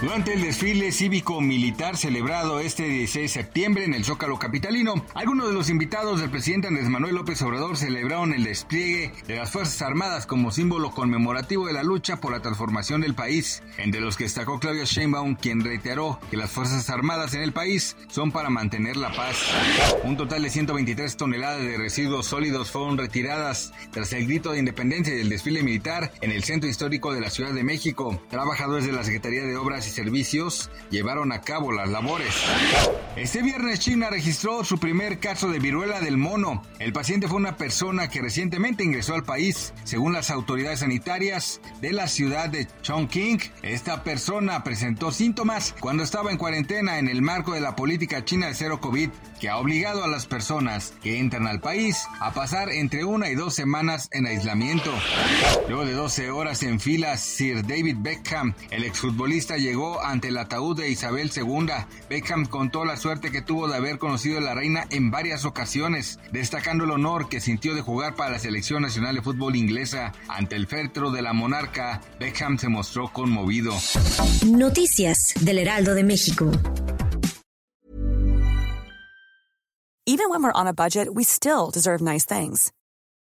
Durante el desfile cívico-militar celebrado este 16 de septiembre en el Zócalo Capitalino, algunos de los invitados del presidente Andrés Manuel López Obrador celebraron el despliegue de las Fuerzas Armadas como símbolo conmemorativo de la lucha por la transformación del país, entre los que destacó Claudio Sheinbaum, quien reiteró que las Fuerzas Armadas en el país son para mantener la paz. Un total de 123 toneladas de residuos sólidos fueron retiradas tras el grito de independencia del desfile militar en el centro histórico de la Ciudad de México. Trabajadores de la Secretaría de Obras y Servicios llevaron a cabo las labores. Este viernes China registró su primer caso de viruela del mono. El paciente fue una persona que recientemente ingresó al país, según las autoridades sanitarias de la ciudad de Chongqing. Esta persona presentó síntomas cuando estaba en cuarentena en el marco de la política china de cero COVID, que ha obligado a las personas que entran al país a pasar entre una y dos semanas en aislamiento. Luego de 12 horas en fila, Sir David Beckham, el exfutbolista, llegó ante el ataúd de Isabel II. Beckham contó la suerte que tuvo de haber conocido a la reina en varias ocasiones, destacando el honor que sintió de jugar para la selección nacional de fútbol inglesa. Ante el féretro de la monarca, Beckham se mostró conmovido. Noticias del Heraldo de México. Even when we're on a budget, we still deserve nice things.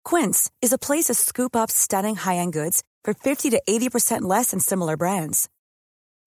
Quince is a place to scoop up stunning high-end goods for 50 to 80% less than similar brands.